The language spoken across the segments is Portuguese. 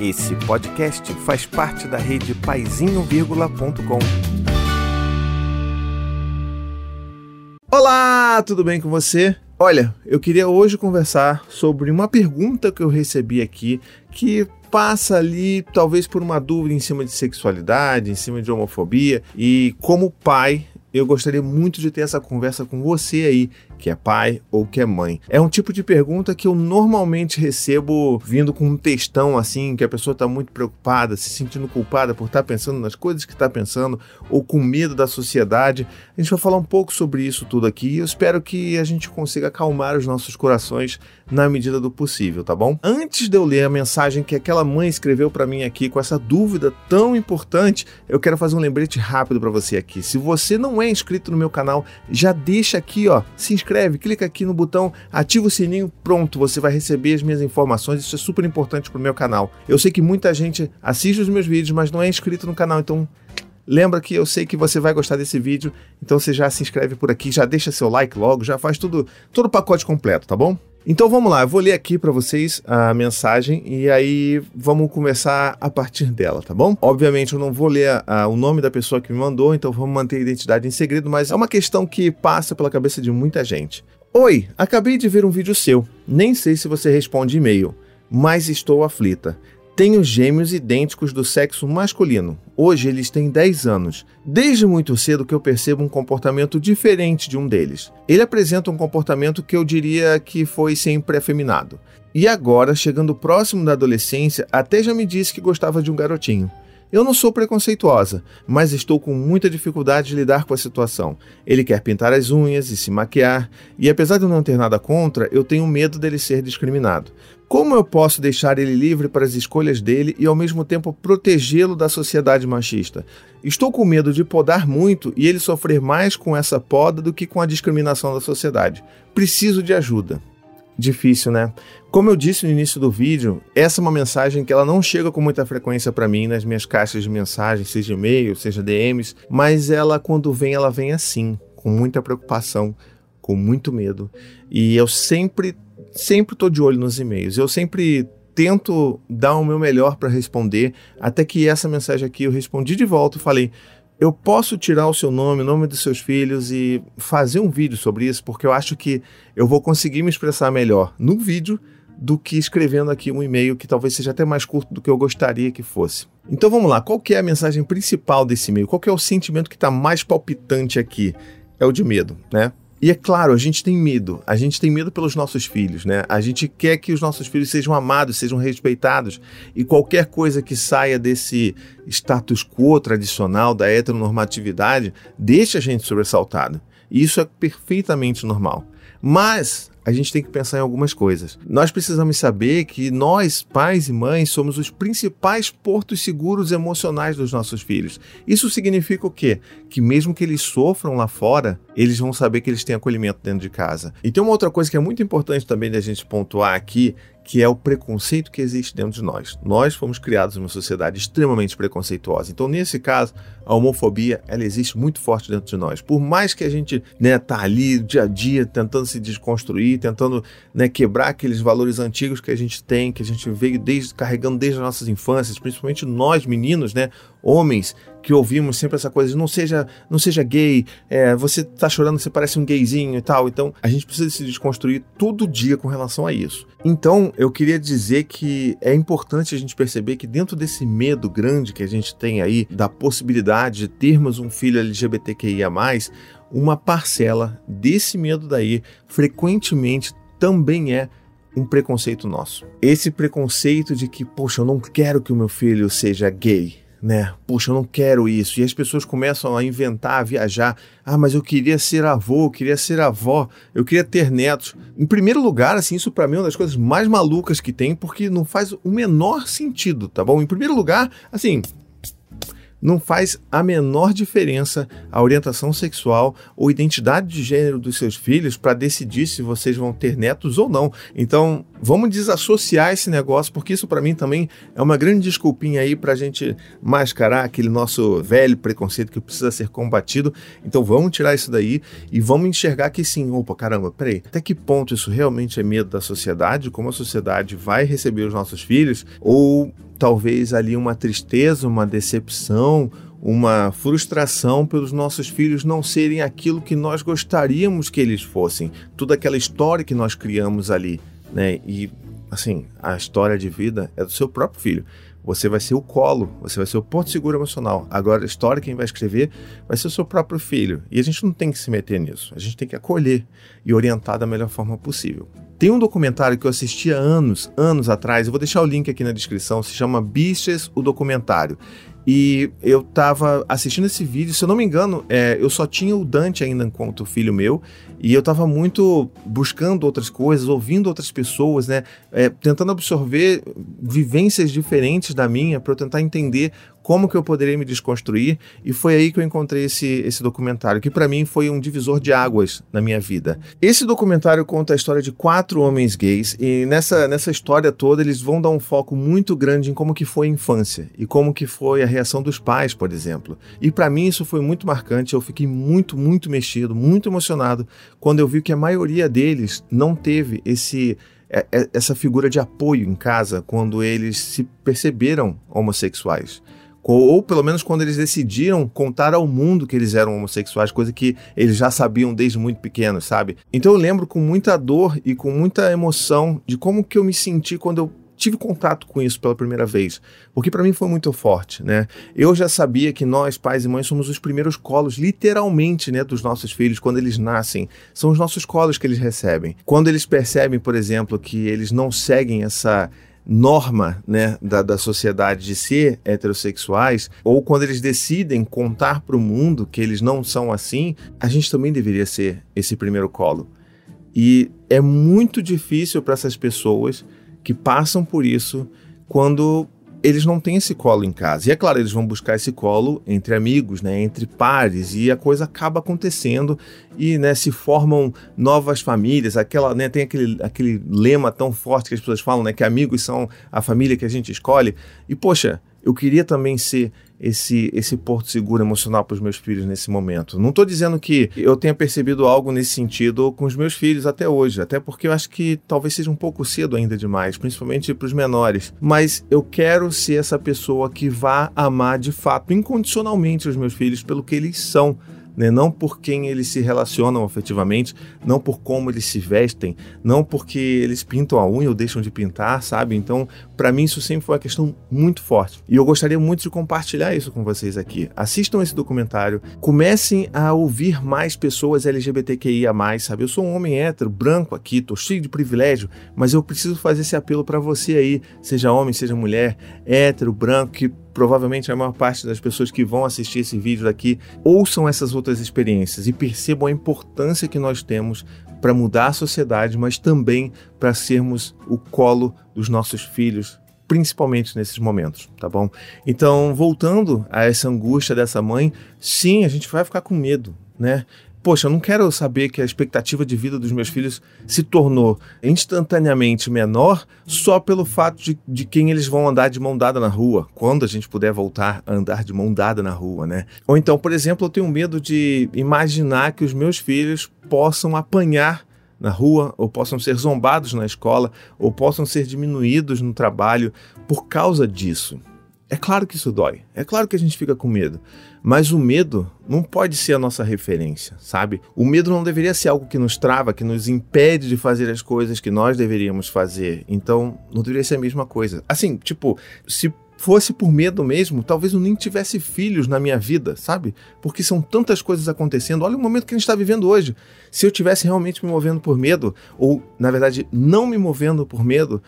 Esse podcast faz parte da rede paizinho.com. Olá, tudo bem com você? Olha, eu queria hoje conversar sobre uma pergunta que eu recebi aqui que passa ali talvez por uma dúvida em cima de sexualidade, em cima de homofobia e como pai eu gostaria muito de ter essa conversa com você aí que é pai ou que é mãe? É um tipo de pergunta que eu normalmente recebo vindo com um textão assim, que a pessoa está muito preocupada, se sentindo culpada por estar tá pensando nas coisas que está pensando ou com medo da sociedade. A gente vai falar um pouco sobre isso tudo aqui e eu espero que a gente consiga acalmar os nossos corações na medida do possível, tá bom? Antes de eu ler a mensagem que aquela mãe escreveu para mim aqui com essa dúvida tão importante, eu quero fazer um lembrete rápido para você aqui. Se você não é inscrito no meu canal, já deixa aqui, ó, se inscreve inscreve, clica aqui no botão, ativa o sininho, pronto, você vai receber as minhas informações. Isso é super importante para o meu canal. Eu sei que muita gente assiste os meus vídeos, mas não é inscrito no canal, então Lembra que eu sei que você vai gostar desse vídeo, então você já se inscreve por aqui, já deixa seu like logo, já faz tudo, todo o pacote completo, tá bom? Então vamos lá, eu vou ler aqui para vocês a mensagem e aí vamos começar a partir dela, tá bom? Obviamente eu não vou ler a, a, o nome da pessoa que me mandou, então vamos manter a identidade em segredo, mas é uma questão que passa pela cabeça de muita gente. Oi, acabei de ver um vídeo seu. Nem sei se você responde e-mail, mas estou aflita. Tenho gêmeos idênticos do sexo masculino. Hoje eles têm 10 anos. Desde muito cedo que eu percebo um comportamento diferente de um deles. Ele apresenta um comportamento que eu diria que foi sempre afeminado. E agora, chegando próximo da adolescência, até já me disse que gostava de um garotinho. Eu não sou preconceituosa, mas estou com muita dificuldade de lidar com a situação. Ele quer pintar as unhas e se maquiar, e apesar de eu não ter nada contra, eu tenho medo dele ser discriminado. Como eu posso deixar ele livre para as escolhas dele e ao mesmo tempo protegê-lo da sociedade machista? Estou com medo de podar muito e ele sofrer mais com essa poda do que com a discriminação da sociedade. Preciso de ajuda. Difícil, né? Como eu disse no início do vídeo, essa é uma mensagem que ela não chega com muita frequência para mim nas minhas caixas de mensagens, seja e-mail, seja DMs, mas ela quando vem, ela vem assim, com muita preocupação, com muito medo. E eu sempre sempre tô de olho nos e-mails. Eu sempre tento dar o meu melhor para responder, até que essa mensagem aqui eu respondi de volta e falei: eu posso tirar o seu nome, o nome dos seus filhos e fazer um vídeo sobre isso, porque eu acho que eu vou conseguir me expressar melhor no vídeo do que escrevendo aqui um e-mail que talvez seja até mais curto do que eu gostaria que fosse. Então vamos lá, qual que é a mensagem principal desse e-mail? Qual que é o sentimento que está mais palpitante aqui? É o de medo, né? E é claro, a gente tem medo. A gente tem medo pelos nossos filhos, né? A gente quer que os nossos filhos sejam amados, sejam respeitados. E qualquer coisa que saia desse status quo tradicional da heteronormatividade deixa a gente sobressaltado. E isso é perfeitamente normal. Mas a gente tem que pensar em algumas coisas. Nós precisamos saber que nós, pais e mães, somos os principais portos seguros emocionais dos nossos filhos. Isso significa o quê? Que mesmo que eles sofram lá fora, eles vão saber que eles têm acolhimento dentro de casa. E tem uma outra coisa que é muito importante também da gente pontuar aqui, que é o preconceito que existe dentro de nós. Nós fomos criados numa sociedade extremamente preconceituosa. Então, nesse caso, a homofobia ela existe muito forte dentro de nós. Por mais que a gente né, tá ali dia a dia tentando se desconstruir, tentando né, quebrar aqueles valores antigos que a gente tem, que a gente veio desde carregando desde as nossas infâncias, principalmente nós meninos, né, homens que ouvimos sempre essa coisa de não seja, não seja gay, é, você tá chorando, você parece um gayzinho e tal. Então, a gente precisa se desconstruir todo dia com relação a isso. Então, eu queria dizer que é importante a gente perceber que dentro desse medo grande que a gente tem aí da possibilidade de termos um filho LGBTQIA+, uma parcela desse medo daí frequentemente também é um preconceito nosso. Esse preconceito de que, poxa, eu não quero que o meu filho seja gay né? Puxa, eu não quero isso. E as pessoas começam a inventar, a viajar. Ah, mas eu queria ser avô, eu queria ser avó, eu queria ter netos. Em primeiro lugar, assim, isso para mim é uma das coisas mais malucas que tem, porque não faz o menor sentido, tá bom? Em primeiro lugar, assim, não faz a menor diferença a orientação sexual ou identidade de gênero dos seus filhos para decidir se vocês vão ter netos ou não. Então, Vamos desassociar esse negócio, porque isso para mim também é uma grande desculpinha aí para a gente mascarar aquele nosso velho preconceito que precisa ser combatido. Então vamos tirar isso daí e vamos enxergar que sim, opa, caramba, peraí, até que ponto isso realmente é medo da sociedade, como a sociedade vai receber os nossos filhos, ou talvez ali uma tristeza, uma decepção, uma frustração pelos nossos filhos não serem aquilo que nós gostaríamos que eles fossem, toda aquela história que nós criamos ali né? E assim, a história de vida é do seu próprio filho. Você vai ser o colo, você vai ser o porto seguro emocional. Agora, a história quem vai escrever vai ser o seu próprio filho. E a gente não tem que se meter nisso. A gente tem que acolher e orientar da melhor forma possível. Tem um documentário que eu assisti há anos, anos atrás, eu vou deixar o link aqui na descrição, se chama Biches, o documentário. E eu tava assistindo esse vídeo, se eu não me engano, é, eu só tinha o Dante ainda enquanto filho meu, e eu tava muito buscando outras coisas, ouvindo outras pessoas, né? É, tentando absorver vivências diferentes da minha, para eu tentar entender como que eu poderia me desconstruir e foi aí que eu encontrei esse, esse documentário, que para mim foi um divisor de águas na minha vida. Esse documentário conta a história de quatro homens gays e nessa, nessa história toda eles vão dar um foco muito grande em como que foi a infância e como que foi a reação dos pais, por exemplo. E para mim isso foi muito marcante, eu fiquei muito, muito mexido, muito emocionado quando eu vi que a maioria deles não teve esse é, é, essa figura de apoio em casa quando eles se perceberam homossexuais ou pelo menos quando eles decidiram contar ao mundo que eles eram homossexuais, coisa que eles já sabiam desde muito pequenos, sabe? Então eu lembro com muita dor e com muita emoção de como que eu me senti quando eu tive contato com isso pela primeira vez, porque para mim foi muito forte, né? Eu já sabia que nós, pais e mães, somos os primeiros colos, literalmente, né, dos nossos filhos quando eles nascem. São os nossos colos que eles recebem. Quando eles percebem, por exemplo, que eles não seguem essa norma né, da, da sociedade de ser heterossexuais, ou quando eles decidem contar para o mundo que eles não são assim, a gente também deveria ser esse primeiro colo. E é muito difícil para essas pessoas que passam por isso quando eles não têm esse colo em casa. E é claro, eles vão buscar esse colo entre amigos, né, entre pares, e a coisa acaba acontecendo e né, se formam novas famílias. Aquela, né, tem aquele, aquele lema tão forte que as pessoas falam, né, que amigos são a família que a gente escolhe. E poxa, eu queria também ser esse, esse porto seguro emocional para os meus filhos nesse momento. Não estou dizendo que eu tenha percebido algo nesse sentido com os meus filhos até hoje, até porque eu acho que talvez seja um pouco cedo ainda demais, principalmente para os menores. Mas eu quero ser essa pessoa que vá amar de fato, incondicionalmente, os meus filhos pelo que eles são né? não por quem eles se relacionam afetivamente, não por como eles se vestem, não porque eles pintam a unha ou deixam de pintar, sabe? Então, para mim, isso sempre foi uma questão muito forte. E eu gostaria muito de compartilhar isso com vocês aqui. Assistam esse documentário, comecem a ouvir mais pessoas LGBTQIA, sabe? Eu sou um homem hétero, branco aqui, tô cheio de privilégio, mas eu preciso fazer esse apelo para você aí, seja homem, seja mulher, hétero, branco, que provavelmente a maior parte das pessoas que vão assistir esse vídeo daqui ouçam essas outras experiências e percebam a importância que nós temos para mudar a sociedade, mas também para sermos o colo dos nossos filhos, principalmente nesses momentos, tá bom? Então, voltando a essa angústia dessa mãe, sim, a gente vai ficar com medo, né? Poxa, eu não quero saber que a expectativa de vida dos meus filhos se tornou instantaneamente menor só pelo fato de, de quem eles vão andar de mão dada na rua, quando a gente puder voltar a andar de mão dada na rua, né? Ou então, por exemplo, eu tenho medo de imaginar que os meus filhos possam apanhar na rua, ou possam ser zombados na escola, ou possam ser diminuídos no trabalho por causa disso. É claro que isso dói, é claro que a gente fica com medo, mas o medo não pode ser a nossa referência, sabe? O medo não deveria ser algo que nos trava, que nos impede de fazer as coisas que nós deveríamos fazer. Então, não deveria ser a mesma coisa. Assim, tipo, se fosse por medo mesmo, talvez eu nem tivesse filhos na minha vida, sabe? Porque são tantas coisas acontecendo. Olha o momento que a gente está vivendo hoje. Se eu tivesse realmente me movendo por medo, ou na verdade não me movendo por medo,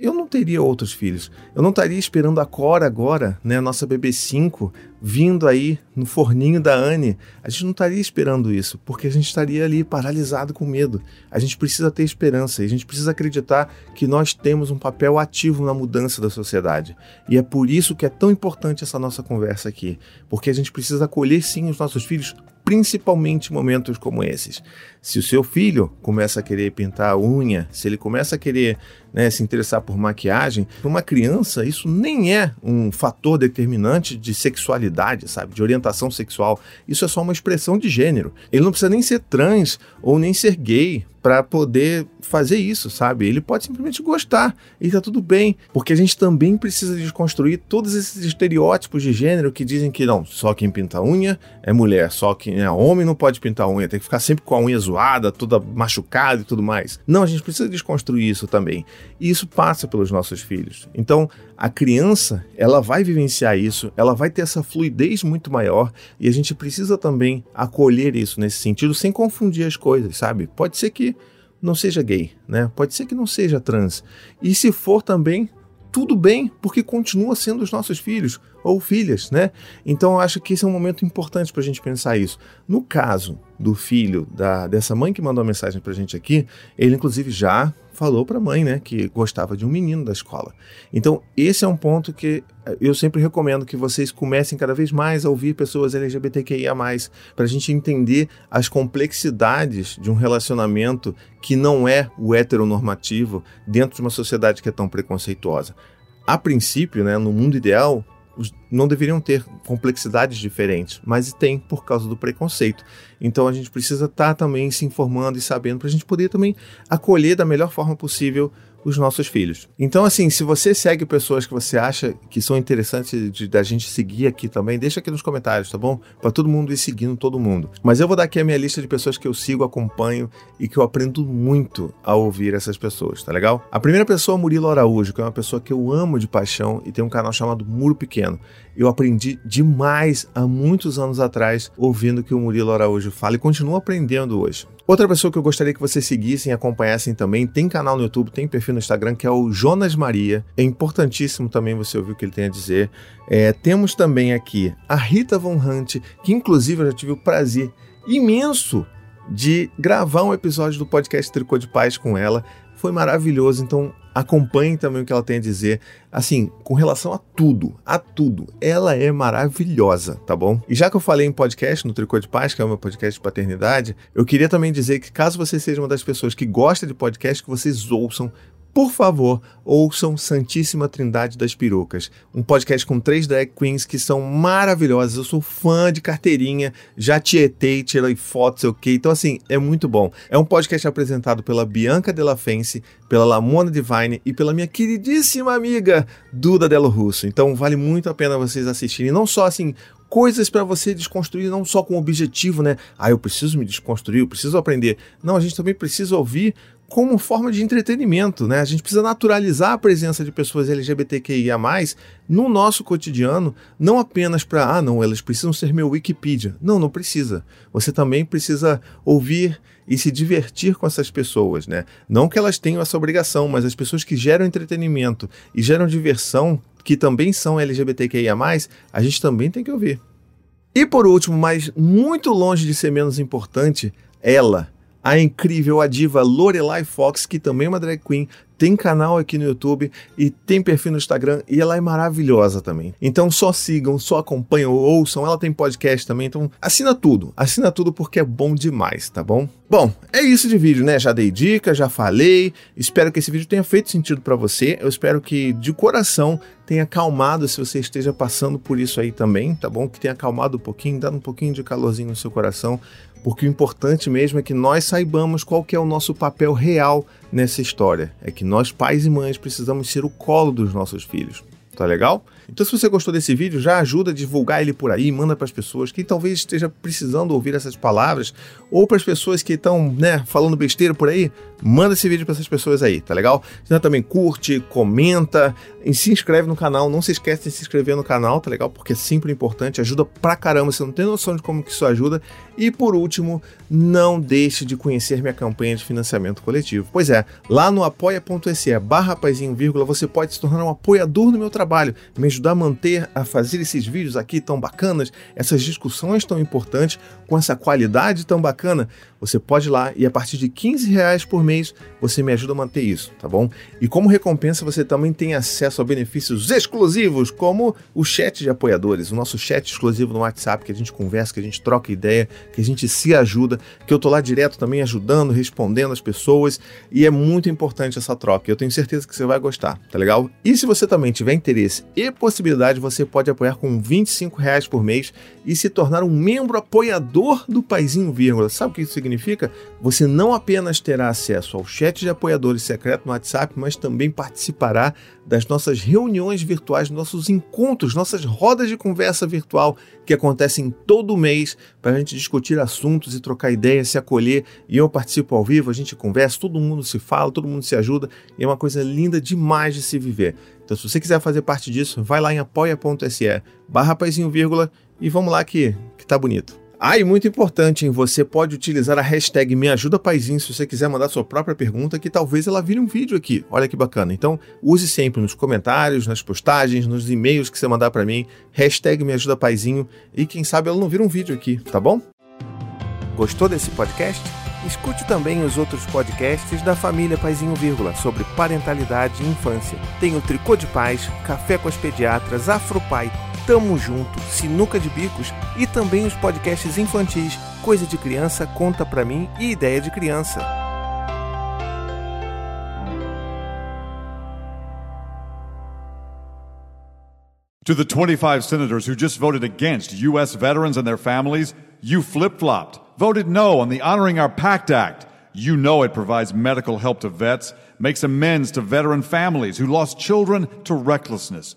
eu não teria outros filhos. Eu não estaria esperando a Cora agora, né, a nossa bebê 5, vindo aí no forninho da Anne. A gente não estaria esperando isso, porque a gente estaria ali paralisado com medo. A gente precisa ter esperança a gente precisa acreditar que nós temos um papel ativo na mudança da sociedade. E é por isso que é tão importante essa nossa conversa aqui, porque a gente precisa acolher sim os nossos filhos principalmente momentos como esses. Se o seu filho começa a querer pintar a unha, se ele começa a querer né, se interessar por maquiagem, para uma criança isso nem é um fator determinante de sexualidade, sabe, de orientação sexual. Isso é só uma expressão de gênero. Ele não precisa nem ser trans ou nem ser gay para poder fazer isso, sabe? Ele pode simplesmente gostar e tá tudo bem, porque a gente também precisa desconstruir todos esses estereótipos de gênero que dizem que não, só quem pinta unha é mulher, só quem é homem não pode pintar unha, tem que ficar sempre com a unha zoada, toda machucada e tudo mais. Não, a gente precisa desconstruir isso também. E isso passa pelos nossos filhos. Então, a criança, ela vai vivenciar isso, ela vai ter essa fluidez muito maior e a gente precisa também acolher isso nesse sentido sem confundir as coisas, sabe? Pode ser que não seja gay, né? Pode ser que não seja trans. E se for também, tudo bem, porque continua sendo os nossos filhos ou filhas, né? Então eu acho que esse é um momento importante para a gente pensar isso. No caso do filho da, dessa mãe que mandou a mensagem para a gente aqui, ele inclusive já falou para a mãe, né, que gostava de um menino da escola. Então esse é um ponto que eu sempre recomendo que vocês comecem cada vez mais a ouvir pessoas LGBTQIA+, para a gente entender as complexidades de um relacionamento que não é o heteronormativo dentro de uma sociedade que é tão preconceituosa. A princípio, né, no mundo ideal, não deveriam ter complexidades diferentes, mas tem por causa do preconceito. Então a gente precisa estar tá também se informando e sabendo para a gente poder também acolher da melhor forma possível os nossos filhos. Então, assim, se você segue pessoas que você acha que são interessantes da gente seguir aqui também, deixa aqui nos comentários, tá bom? Para todo mundo ir seguindo todo mundo. Mas eu vou dar aqui a minha lista de pessoas que eu sigo, acompanho e que eu aprendo muito a ouvir essas pessoas, tá legal? A primeira pessoa é o Murilo Araújo, que é uma pessoa que eu amo de paixão e tem um canal chamado Muro Pequeno. Eu aprendi demais há muitos anos atrás ouvindo que o Murilo Araújo fala e continuo aprendendo hoje. Outra pessoa que eu gostaria que vocês seguissem e acompanhassem também, tem canal no YouTube, tem perfil no Instagram, que é o Jonas Maria. É importantíssimo também você ouvir o que ele tem a dizer. É, temos também aqui a Rita Von Hunt, que inclusive eu já tive o prazer imenso de gravar um episódio do podcast Tricô de Paz com ela. Foi maravilhoso, então acompanhe também o que ela tem a dizer. Assim, com relação a tudo, a tudo, ela é maravilhosa, tá bom? E já que eu falei em podcast no Tricô de Paz, que é o meu podcast de paternidade, eu queria também dizer que caso você seja uma das pessoas que gosta de podcast, que vocês ouçam por favor, ouçam Santíssima Trindade das Perucas, um podcast com três drag queens que são maravilhosas. Eu sou fã de carteirinha, já tietei, tirei fotos, ok? Então, assim, é muito bom. É um podcast apresentado pela Bianca Della Fence, pela Lamona Divine e pela minha queridíssima amiga Duda Delo Russo. Então, vale muito a pena vocês assistirem. Não só, assim, coisas para você desconstruir, não só com o objetivo, né? Ah, eu preciso me desconstruir, eu preciso aprender. Não, a gente também precisa ouvir como forma de entretenimento, né? A gente precisa naturalizar a presença de pessoas LGBTQIA+, no nosso cotidiano, não apenas para, ah, não, elas precisam ser meu Wikipedia. Não, não precisa. Você também precisa ouvir e se divertir com essas pessoas, né? Não que elas tenham essa obrigação, mas as pessoas que geram entretenimento e geram diversão, que também são LGBTQIA+, a gente também tem que ouvir. E por último, mas muito longe de ser menos importante, ela, a incrível, a diva Lorelai Fox, que também é uma drag queen, tem canal aqui no YouTube e tem perfil no Instagram e ela é maravilhosa também. Então só sigam, só acompanham, ouçam. Ela tem podcast também, então assina tudo. Assina tudo porque é bom demais, tá bom? Bom, é isso de vídeo, né? Já dei dica, já falei. Espero que esse vídeo tenha feito sentido para você. Eu espero que de coração tenha acalmado se você esteja passando por isso aí também, tá bom? Que tenha acalmado um pouquinho, dado um pouquinho de calorzinho no seu coração porque o importante mesmo é que nós saibamos qual que é o nosso papel real nessa história. É que nós, pais e mães, precisamos ser o colo dos nossos filhos. Tá legal? Então, se você gostou desse vídeo, já ajuda a divulgar ele por aí, manda para as pessoas que talvez esteja precisando ouvir essas palavras, ou para as pessoas que estão, né, falando besteira por aí, manda esse vídeo para essas pessoas aí, tá legal? Então também curte, comenta e se inscreve no canal. Não se esquece de se inscrever no canal, tá legal? Porque é sempre importante, ajuda pra caramba, você não tem noção de como que isso ajuda. E por último, não deixe de conhecer minha campanha de financiamento coletivo. Pois é, lá no apoia.se barra você pode se tornar um apoiador no meu trabalho trabalho, me ajudar a manter, a fazer esses vídeos aqui tão bacanas, essas discussões tão importantes, com essa qualidade tão bacana, você pode ir lá e a partir de 15 reais por mês você me ajuda a manter isso, tá bom? E como recompensa você também tem acesso a benefícios exclusivos, como o chat de apoiadores, o nosso chat exclusivo no WhatsApp, que a gente conversa, que a gente troca ideia, que a gente se ajuda, que eu tô lá direto também ajudando, respondendo as pessoas, e é muito importante essa troca. Eu tenho certeza que você vai gostar, tá legal? E se você também tiver interesse e você pode apoiar com 25 reais por mês e se tornar um membro apoiador do Paizinho Vírgula. Sabe o que isso significa? Você não apenas terá acesso ao chat de apoiadores secreto no WhatsApp, mas também participará das nossas reuniões virtuais, nossos encontros, nossas rodas de conversa virtual que acontecem todo mês para a gente discutir assuntos e trocar ideias, se acolher. E eu participo ao vivo, a gente conversa, todo mundo se fala, todo mundo se ajuda e é uma coisa linda demais de se viver. Então, se você quiser fazer parte disso, vai lá em apoia.se barra e vamos lá que, que tá bonito. Ah, e muito importante, hein? Você pode utilizar a hashtag Me Ajuda Paizinho se você quiser mandar sua própria pergunta, que talvez ela vire um vídeo aqui. Olha que bacana. Então, use sempre nos comentários, nas postagens, nos e-mails que você mandar para mim, hashtag e quem sabe ela não vira um vídeo aqui, tá bom? Gostou desse podcast? Escute também os outros podcasts da família Paizinho Vírgula sobre parentalidade e infância. Tem o Tricô de Paz, Café com as Pediatras, Afropai, Tamo Junto, Sinuca de Bicos e também os podcasts infantis Coisa de Criança, Conta Pra Mim e Ideia de Criança. To the 25 senators who just voted against U.S. veterans and their families, you flip flopped, voted no on the Honoring Our Pact Act. You know it provides medical help to vets, makes amends to veteran families who lost children to recklessness.